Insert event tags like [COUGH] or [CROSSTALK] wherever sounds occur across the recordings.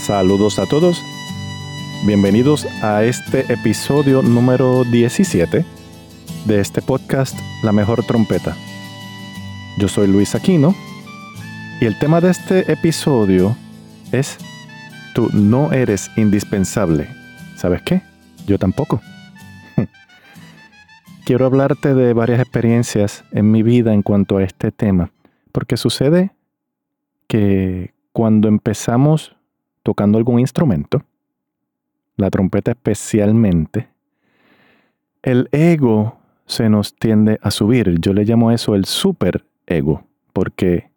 Saludos a todos. Bienvenidos a este episodio número 17 de este podcast La mejor trompeta. Yo soy Luis Aquino y el tema de este episodio es Tú no eres indispensable. ¿Sabes qué? Yo tampoco. [LAUGHS] Quiero hablarte de varias experiencias en mi vida en cuanto a este tema, porque sucede que cuando empezamos tocando algún instrumento, la trompeta especialmente, el ego se nos tiende a subir. Yo le llamo eso el super ego, porque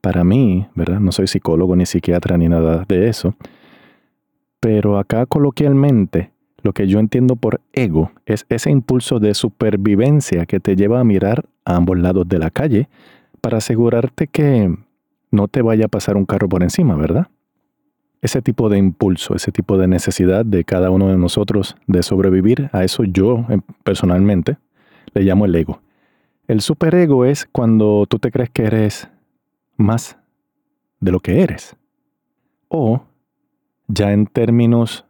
para mí, ¿verdad? No soy psicólogo ni psiquiatra ni nada de eso, pero acá coloquialmente lo que yo entiendo por ego es ese impulso de supervivencia que te lleva a mirar a ambos lados de la calle para asegurarte que no te vaya a pasar un carro por encima, ¿verdad? Ese tipo de impulso, ese tipo de necesidad de cada uno de nosotros de sobrevivir, a eso yo em, personalmente le llamo el ego. El superego es cuando tú te crees que eres más de lo que eres. O, ya en términos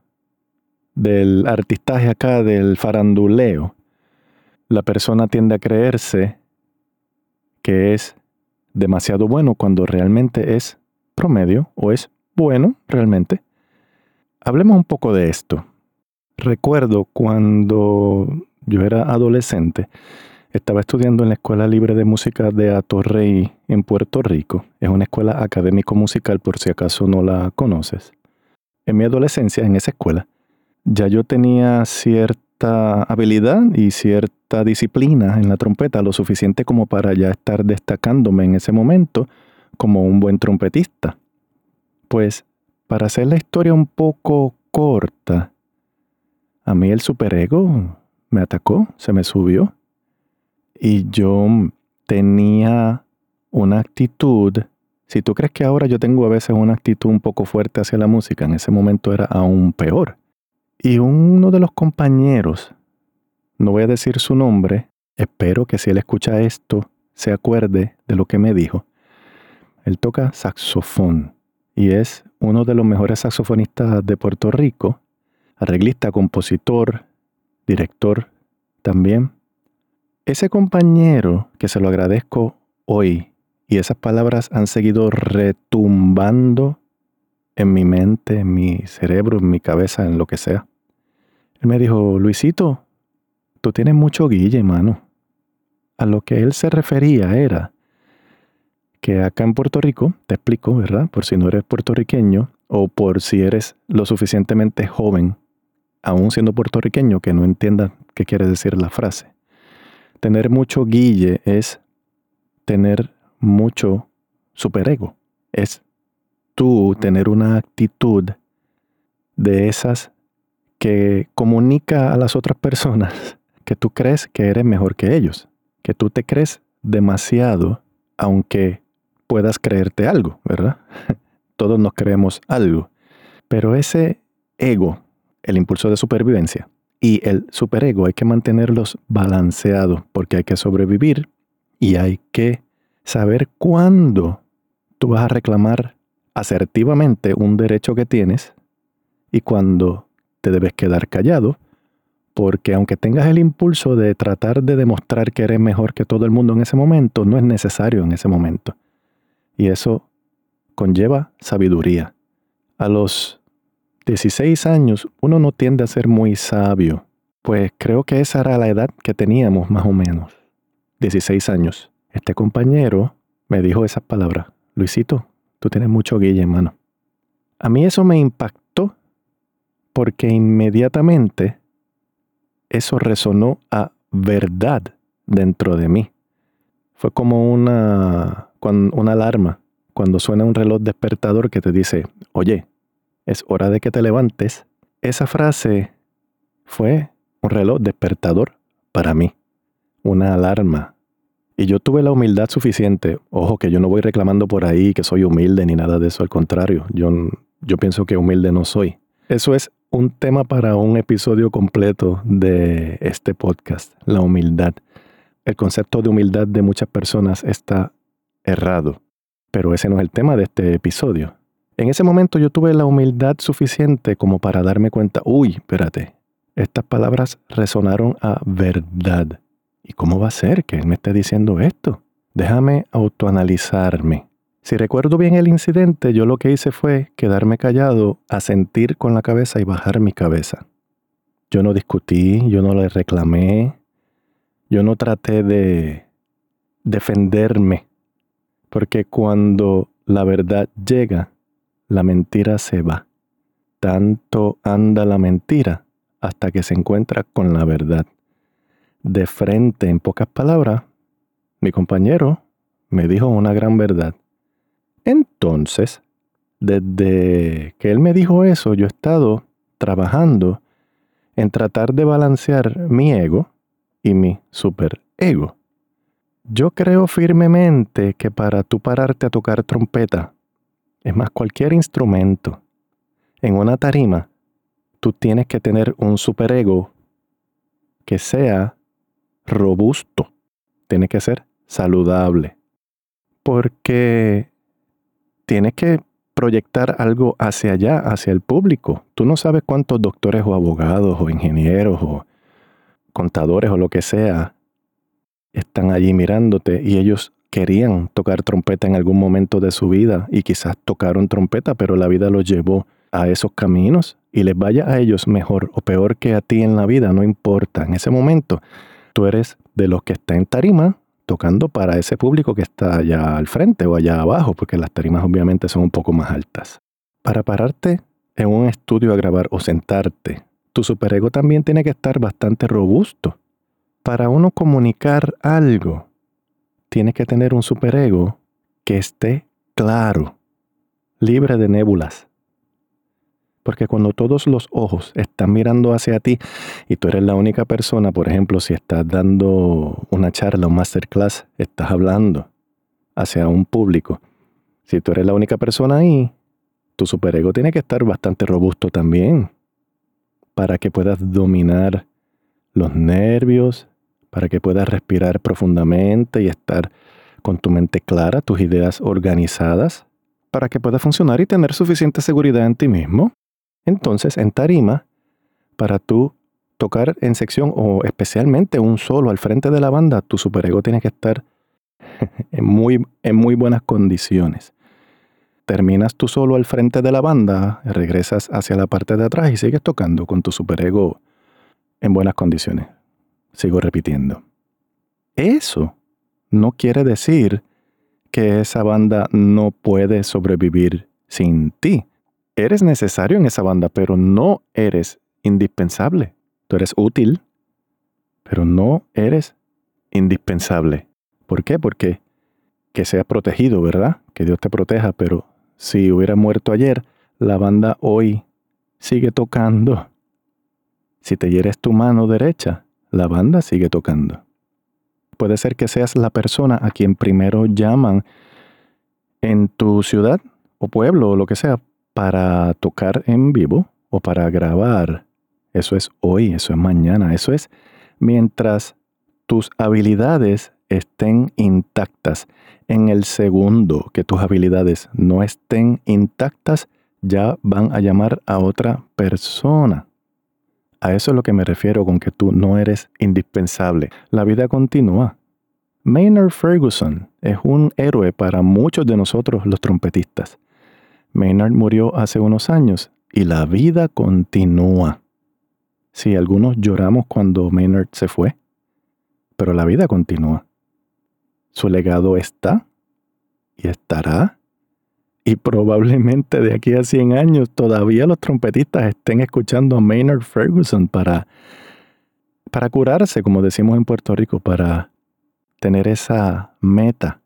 del artistaje acá, del faranduleo, la persona tiende a creerse que es demasiado bueno cuando realmente es promedio o es bueno, realmente. Hablemos un poco de esto. Recuerdo cuando yo era adolescente, estaba estudiando en la Escuela Libre de Música de Atorrey en Puerto Rico. Es una escuela académico musical por si acaso no la conoces. En mi adolescencia, en esa escuela, ya yo tenía cierta habilidad y cierta disciplina en la trompeta, lo suficiente como para ya estar destacándome en ese momento como un buen trompetista. Pues, para hacer la historia un poco corta, a mí el superego me atacó, se me subió. Y yo tenía una actitud, si tú crees que ahora yo tengo a veces una actitud un poco fuerte hacia la música, en ese momento era aún peor. Y uno de los compañeros, no voy a decir su nombre, espero que si él escucha esto se acuerde de lo que me dijo. Él toca saxofón y es uno de los mejores saxofonistas de Puerto Rico, arreglista, compositor, director también. Ese compañero, que se lo agradezco hoy, y esas palabras han seguido retumbando en mi mente, en mi cerebro, en mi cabeza, en lo que sea. Él me dijo, Luisito, tú tienes mucho guille, mano. A lo que él se refería era que acá en Puerto Rico, te explico, ¿verdad? Por si no eres puertorriqueño o por si eres lo suficientemente joven, aún siendo puertorriqueño, que no entienda qué quiere decir la frase. Tener mucho guille es tener mucho superego. Es tú tener una actitud de esas que comunica a las otras personas [LAUGHS] que tú crees que eres mejor que ellos, que tú te crees demasiado, aunque puedas creerte algo, ¿verdad? [LAUGHS] Todos nos creemos algo. Pero ese ego, el impulso de supervivencia y el superego hay que mantenerlos balanceados porque hay que sobrevivir y hay que saber cuándo tú vas a reclamar asertivamente un derecho que tienes y cuándo te debes quedar callado, porque aunque tengas el impulso de tratar de demostrar que eres mejor que todo el mundo en ese momento, no es necesario en ese momento. Y eso conlleva sabiduría. A los 16 años uno no tiende a ser muy sabio, pues creo que esa era la edad que teníamos más o menos. 16 años. Este compañero me dijo esas palabras. Luisito, tú tienes mucho guille, hermano. A mí eso me impactó porque inmediatamente eso resonó a verdad dentro de mí. Fue como una una alarma, cuando suena un reloj despertador que te dice, oye, es hora de que te levantes, esa frase fue un reloj despertador para mí, una alarma. Y yo tuve la humildad suficiente, ojo que yo no voy reclamando por ahí que soy humilde ni nada de eso, al contrario, yo, yo pienso que humilde no soy. Eso es un tema para un episodio completo de este podcast, la humildad. El concepto de humildad de muchas personas está errado, pero ese no es el tema de este episodio. En ese momento yo tuve la humildad suficiente como para darme cuenta, uy, espérate, estas palabras resonaron a verdad. ¿Y cómo va a ser que él me esté diciendo esto? Déjame autoanalizarme. Si recuerdo bien el incidente, yo lo que hice fue quedarme callado, asentir con la cabeza y bajar mi cabeza. Yo no discutí, yo no le reclamé, yo no traté de defenderme, porque cuando la verdad llega, la mentira se va. Tanto anda la mentira hasta que se encuentra con la verdad. De frente, en pocas palabras, mi compañero me dijo una gran verdad. Entonces, desde que él me dijo eso, yo he estado trabajando en tratar de balancear mi ego y mi superego. Yo creo firmemente que para tú pararte a tocar trompeta, es más cualquier instrumento, en una tarima, tú tienes que tener un superego que sea robusto, tiene que ser saludable, porque tienes que proyectar algo hacia allá, hacia el público. Tú no sabes cuántos doctores o abogados o ingenieros o contadores o lo que sea están allí mirándote y ellos querían tocar trompeta en algún momento de su vida y quizás tocaron trompeta, pero la vida los llevó a esos caminos y les vaya a ellos mejor o peor que a ti en la vida, no importa. En ese momento, tú eres de los que está en tarima tocando para ese público que está allá al frente o allá abajo, porque las tarimas obviamente son un poco más altas. Para pararte en un estudio a grabar o sentarte, tu superego también tiene que estar bastante robusto. Para uno comunicar algo, tiene que tener un superego que esté claro, libre de nébulas. Porque cuando todos los ojos están mirando hacia ti y tú eres la única persona, por ejemplo, si estás dando una charla, un masterclass, estás hablando hacia un público. Si tú eres la única persona ahí, tu superego tiene que estar bastante robusto también para que puedas dominar los nervios, para que puedas respirar profundamente y estar con tu mente clara, tus ideas organizadas, para que puedas funcionar y tener suficiente seguridad en ti mismo. Entonces, en tarima, para tú tocar en sección o especialmente un solo al frente de la banda, tu superego tiene que estar [LAUGHS] en muy, en muy buenas condiciones. Terminas tú solo al frente de la banda, regresas hacia la parte de atrás y sigues tocando con tu superego en buenas condiciones. Sigo repitiendo. Eso no quiere decir que esa banda no puede sobrevivir sin ti eres necesario en esa banda, pero no eres indispensable. Tú eres útil, pero no eres indispensable. ¿Por qué? Porque que seas protegido, ¿verdad? Que Dios te proteja, pero si hubiera muerto ayer, la banda hoy sigue tocando. Si te hieres tu mano derecha, la banda sigue tocando. Puede ser que seas la persona a quien primero llaman en tu ciudad o pueblo o lo que sea para tocar en vivo o para grabar. Eso es hoy, eso es mañana, eso es mientras tus habilidades estén intactas. En el segundo que tus habilidades no estén intactas, ya van a llamar a otra persona. A eso es lo que me refiero con que tú no eres indispensable. La vida continúa. Maynard Ferguson es un héroe para muchos de nosotros los trompetistas. Maynard murió hace unos años y la vida continúa. Sí, algunos lloramos cuando Maynard se fue, pero la vida continúa. Su legado está y estará. Y probablemente de aquí a 100 años todavía los trompetistas estén escuchando a Maynard Ferguson para, para curarse, como decimos en Puerto Rico, para tener esa meta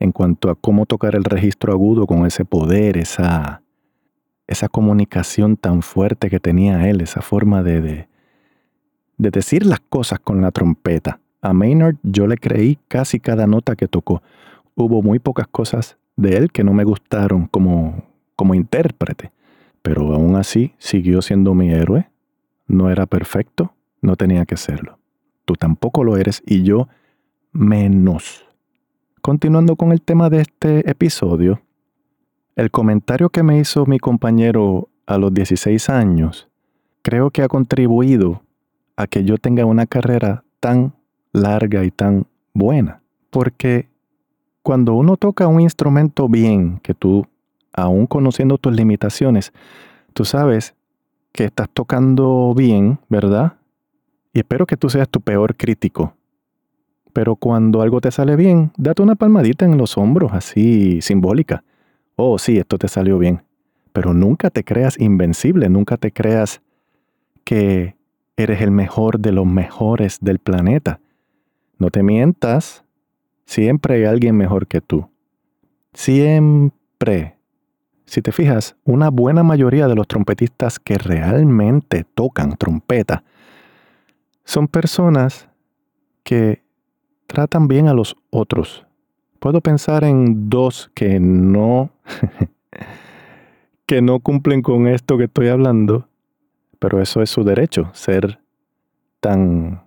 en cuanto a cómo tocar el registro agudo con ese poder, esa, esa comunicación tan fuerte que tenía él, esa forma de, de, de decir las cosas con la trompeta. A Maynard yo le creí casi cada nota que tocó. Hubo muy pocas cosas de él que no me gustaron como, como intérprete, pero aún así siguió siendo mi héroe. No era perfecto, no tenía que serlo. Tú tampoco lo eres y yo menos. Continuando con el tema de este episodio, el comentario que me hizo mi compañero a los 16 años creo que ha contribuido a que yo tenga una carrera tan larga y tan buena. Porque cuando uno toca un instrumento bien, que tú, aún conociendo tus limitaciones, tú sabes que estás tocando bien, ¿verdad? Y espero que tú seas tu peor crítico. Pero cuando algo te sale bien, date una palmadita en los hombros, así simbólica. Oh, sí, esto te salió bien. Pero nunca te creas invencible, nunca te creas que eres el mejor de los mejores del planeta. No te mientas, siempre hay alguien mejor que tú. Siempre. Si te fijas, una buena mayoría de los trompetistas que realmente tocan trompeta son personas que tratan bien a los otros. Puedo pensar en dos que no [LAUGHS] que no cumplen con esto que estoy hablando, pero eso es su derecho, ser tan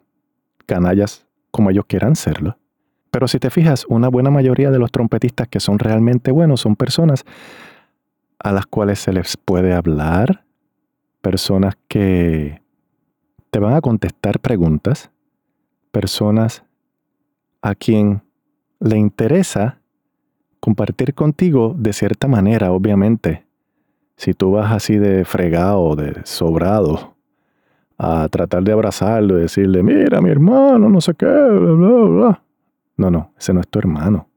canallas como ellos quieran serlo. Pero si te fijas, una buena mayoría de los trompetistas que son realmente buenos son personas a las cuales se les puede hablar, personas que te van a contestar preguntas, personas a quien le interesa compartir contigo de cierta manera, obviamente. Si tú vas así de fregado, de sobrado, a tratar de abrazarlo y decirle, mira, mi hermano, no sé qué, bla, bla, bla. No, no, ese no es tu hermano.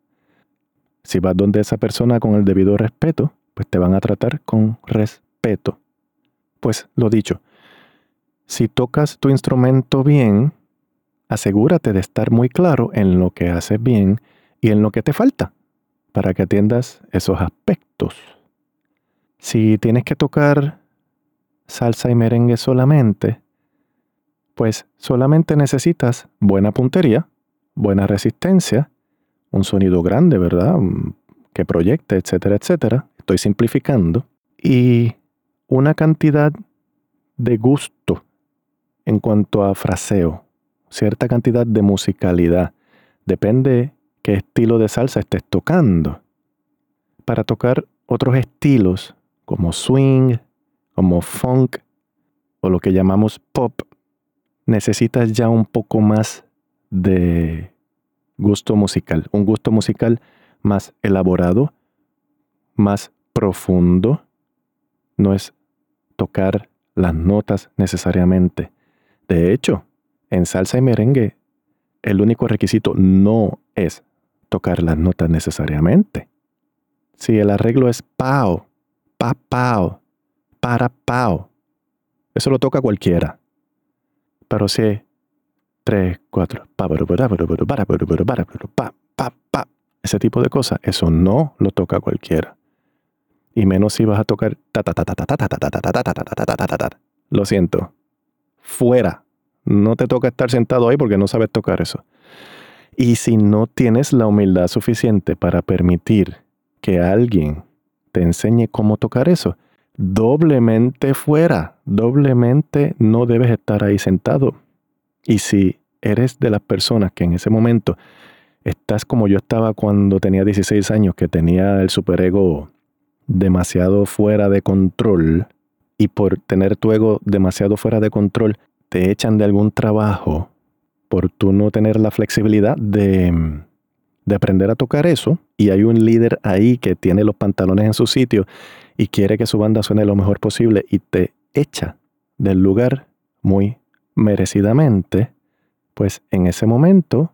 Si vas donde esa persona con el debido respeto, pues te van a tratar con respeto. Pues lo dicho, si tocas tu instrumento bien, asegúrate de estar muy claro en lo que haces bien y en lo que te falta, para que atiendas esos aspectos. Si tienes que tocar salsa y merengue solamente, pues solamente necesitas buena puntería, buena resistencia, un sonido grande, ¿verdad? Mm, que proyecte, etcétera, etcétera. Estoy simplificando. Y una cantidad de gusto en cuanto a fraseo, cierta cantidad de musicalidad. Depende qué estilo de salsa estés tocando. Para tocar otros estilos como swing, como funk o lo que llamamos pop, necesitas ya un poco más de gusto musical, un gusto musical más elaborado, más profundo. No es tocar las notas necesariamente. De hecho, en salsa y merengue, el único requisito no es tocar las notas necesariamente. Si el arreglo es pao, pa pao, para pao, eso lo toca cualquiera pero sí. Tres, cuatro. Ese tipo de cosas, eso no lo toca cualquiera. Y menos si vas a tocar. Lo siento. Fuera. No te toca estar sentado ahí porque no sabes tocar eso. Y si no tienes la humildad suficiente para permitir que alguien te enseñe cómo tocar eso, doblemente fuera, doblemente no debes estar ahí sentado. Y si eres de las personas que en ese momento estás como yo estaba cuando tenía 16 años, que tenía el superego demasiado fuera de control, y por tener tu ego demasiado fuera de control, te echan de algún trabajo por tú no tener la flexibilidad de, de aprender a tocar eso, y hay un líder ahí que tiene los pantalones en su sitio y quiere que su banda suene lo mejor posible y te echa del lugar muy merecidamente, pues en ese momento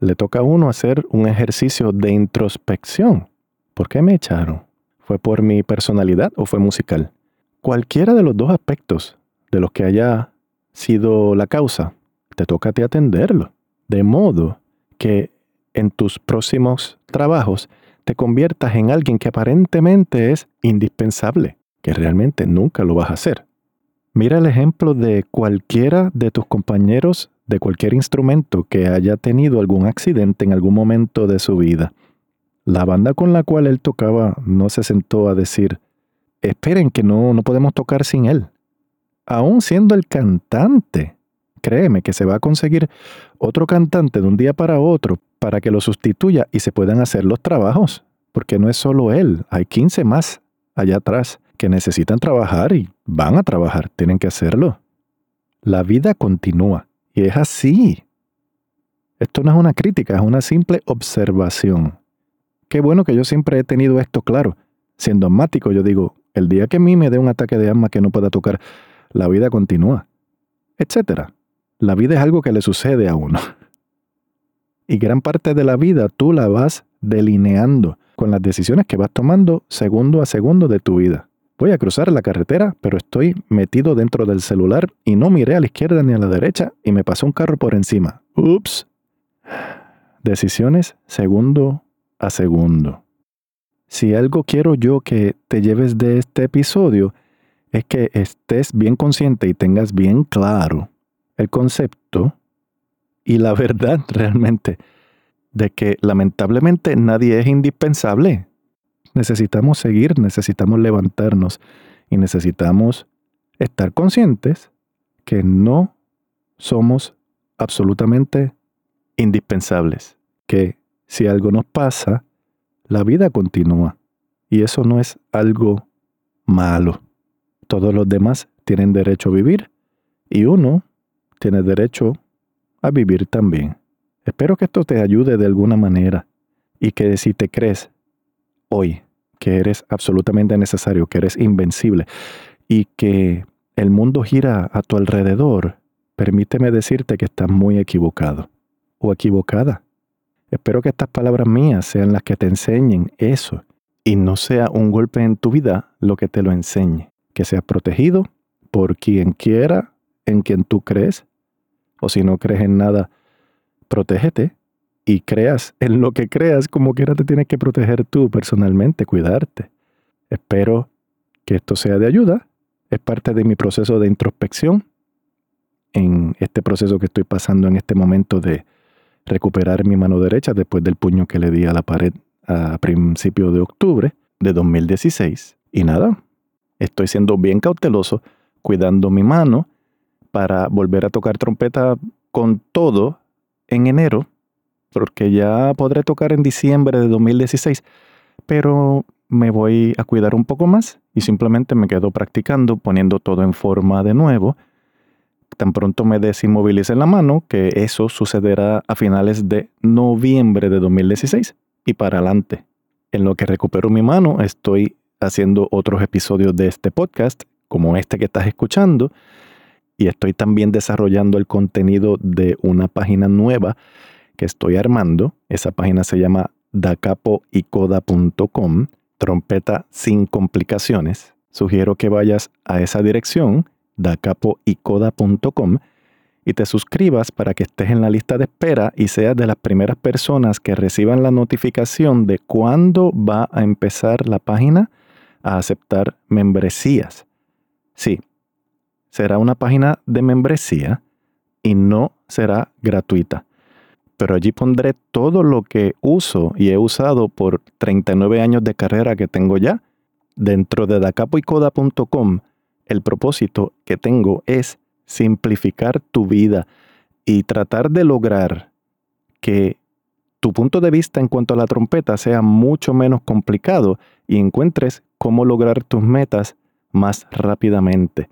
le toca a uno hacer un ejercicio de introspección. ¿Por qué me echaron? ¿Fue por mi personalidad o fue musical? Cualquiera de los dos aspectos de los que haya sido la causa, te toca a atenderlo. De modo que en tus próximos trabajos te conviertas en alguien que aparentemente es indispensable, que realmente nunca lo vas a hacer. Mira el ejemplo de cualquiera de tus compañeros de cualquier instrumento que haya tenido algún accidente en algún momento de su vida. La banda con la cual él tocaba no se sentó a decir, esperen que no, no podemos tocar sin él. Aún siendo el cantante, créeme que se va a conseguir otro cantante de un día para otro para que lo sustituya y se puedan hacer los trabajos, porque no es solo él, hay 15 más allá atrás que necesitan trabajar y van a trabajar, tienen que hacerlo. La vida continúa y es así. Esto no es una crítica, es una simple observación. Qué bueno que yo siempre he tenido esto claro. Siendo asmático, yo digo, el día que a mí me dé un ataque de asma que no pueda tocar, la vida continúa, etc. La vida es algo que le sucede a uno. Y gran parte de la vida tú la vas delineando con las decisiones que vas tomando segundo a segundo de tu vida. Voy a cruzar la carretera, pero estoy metido dentro del celular y no miré a la izquierda ni a la derecha y me pasó un carro por encima. Ups. Decisiones segundo a segundo. Si algo quiero yo que te lleves de este episodio, es que estés bien consciente y tengas bien claro el concepto y la verdad [LAUGHS] realmente de que lamentablemente nadie es indispensable. Necesitamos seguir, necesitamos levantarnos y necesitamos estar conscientes que no somos absolutamente indispensables, que si algo nos pasa, la vida continúa y eso no es algo malo. Todos los demás tienen derecho a vivir y uno tiene derecho a vivir también. Espero que esto te ayude de alguna manera y que si te crees hoy que eres absolutamente necesario, que eres invencible y que el mundo gira a tu alrededor, permíteme decirte que estás muy equivocado o equivocada. Espero que estas palabras mías sean las que te enseñen eso y no sea un golpe en tu vida lo que te lo enseñe que seas protegido por quien quiera, en quien tú crees, o si no crees en nada, protégete y creas en lo que creas, como quiera te tienes que proteger tú personalmente, cuidarte. Espero que esto sea de ayuda. Es parte de mi proceso de introspección en este proceso que estoy pasando en este momento de recuperar mi mano derecha después del puño que le di a la pared a principios de octubre de 2016. Y nada, Estoy siendo bien cauteloso, cuidando mi mano para volver a tocar trompeta con todo en enero, porque ya podré tocar en diciembre de 2016, pero me voy a cuidar un poco más y simplemente me quedo practicando, poniendo todo en forma de nuevo. Tan pronto me desinmovilice la mano, que eso sucederá a finales de noviembre de 2016 y para adelante. En lo que recupero mi mano, estoy haciendo otros episodios de este podcast, como este que estás escuchando, y estoy también desarrollando el contenido de una página nueva que estoy armando. Esa página se llama dacapoicoda.com, trompeta sin complicaciones. Sugiero que vayas a esa dirección, dacapoicoda.com, y te suscribas para que estés en la lista de espera y seas de las primeras personas que reciban la notificación de cuándo va a empezar la página a aceptar membresías. Sí, será una página de membresía y no será gratuita. Pero allí pondré todo lo que uso y he usado por 39 años de carrera que tengo ya. Dentro de dacapoicoda.com, el propósito que tengo es simplificar tu vida y tratar de lograr que tu punto de vista en cuanto a la trompeta sea mucho menos complicado y encuentres cómo lograr tus metas más rápidamente.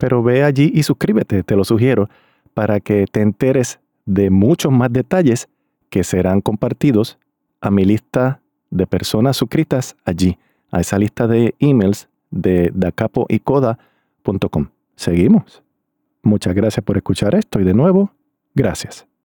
Pero ve allí y suscríbete, te lo sugiero, para que te enteres de muchos más detalles que serán compartidos a mi lista de personas suscritas allí, a esa lista de emails de dacapoicoda.com. Seguimos. Muchas gracias por escuchar esto y de nuevo, gracias.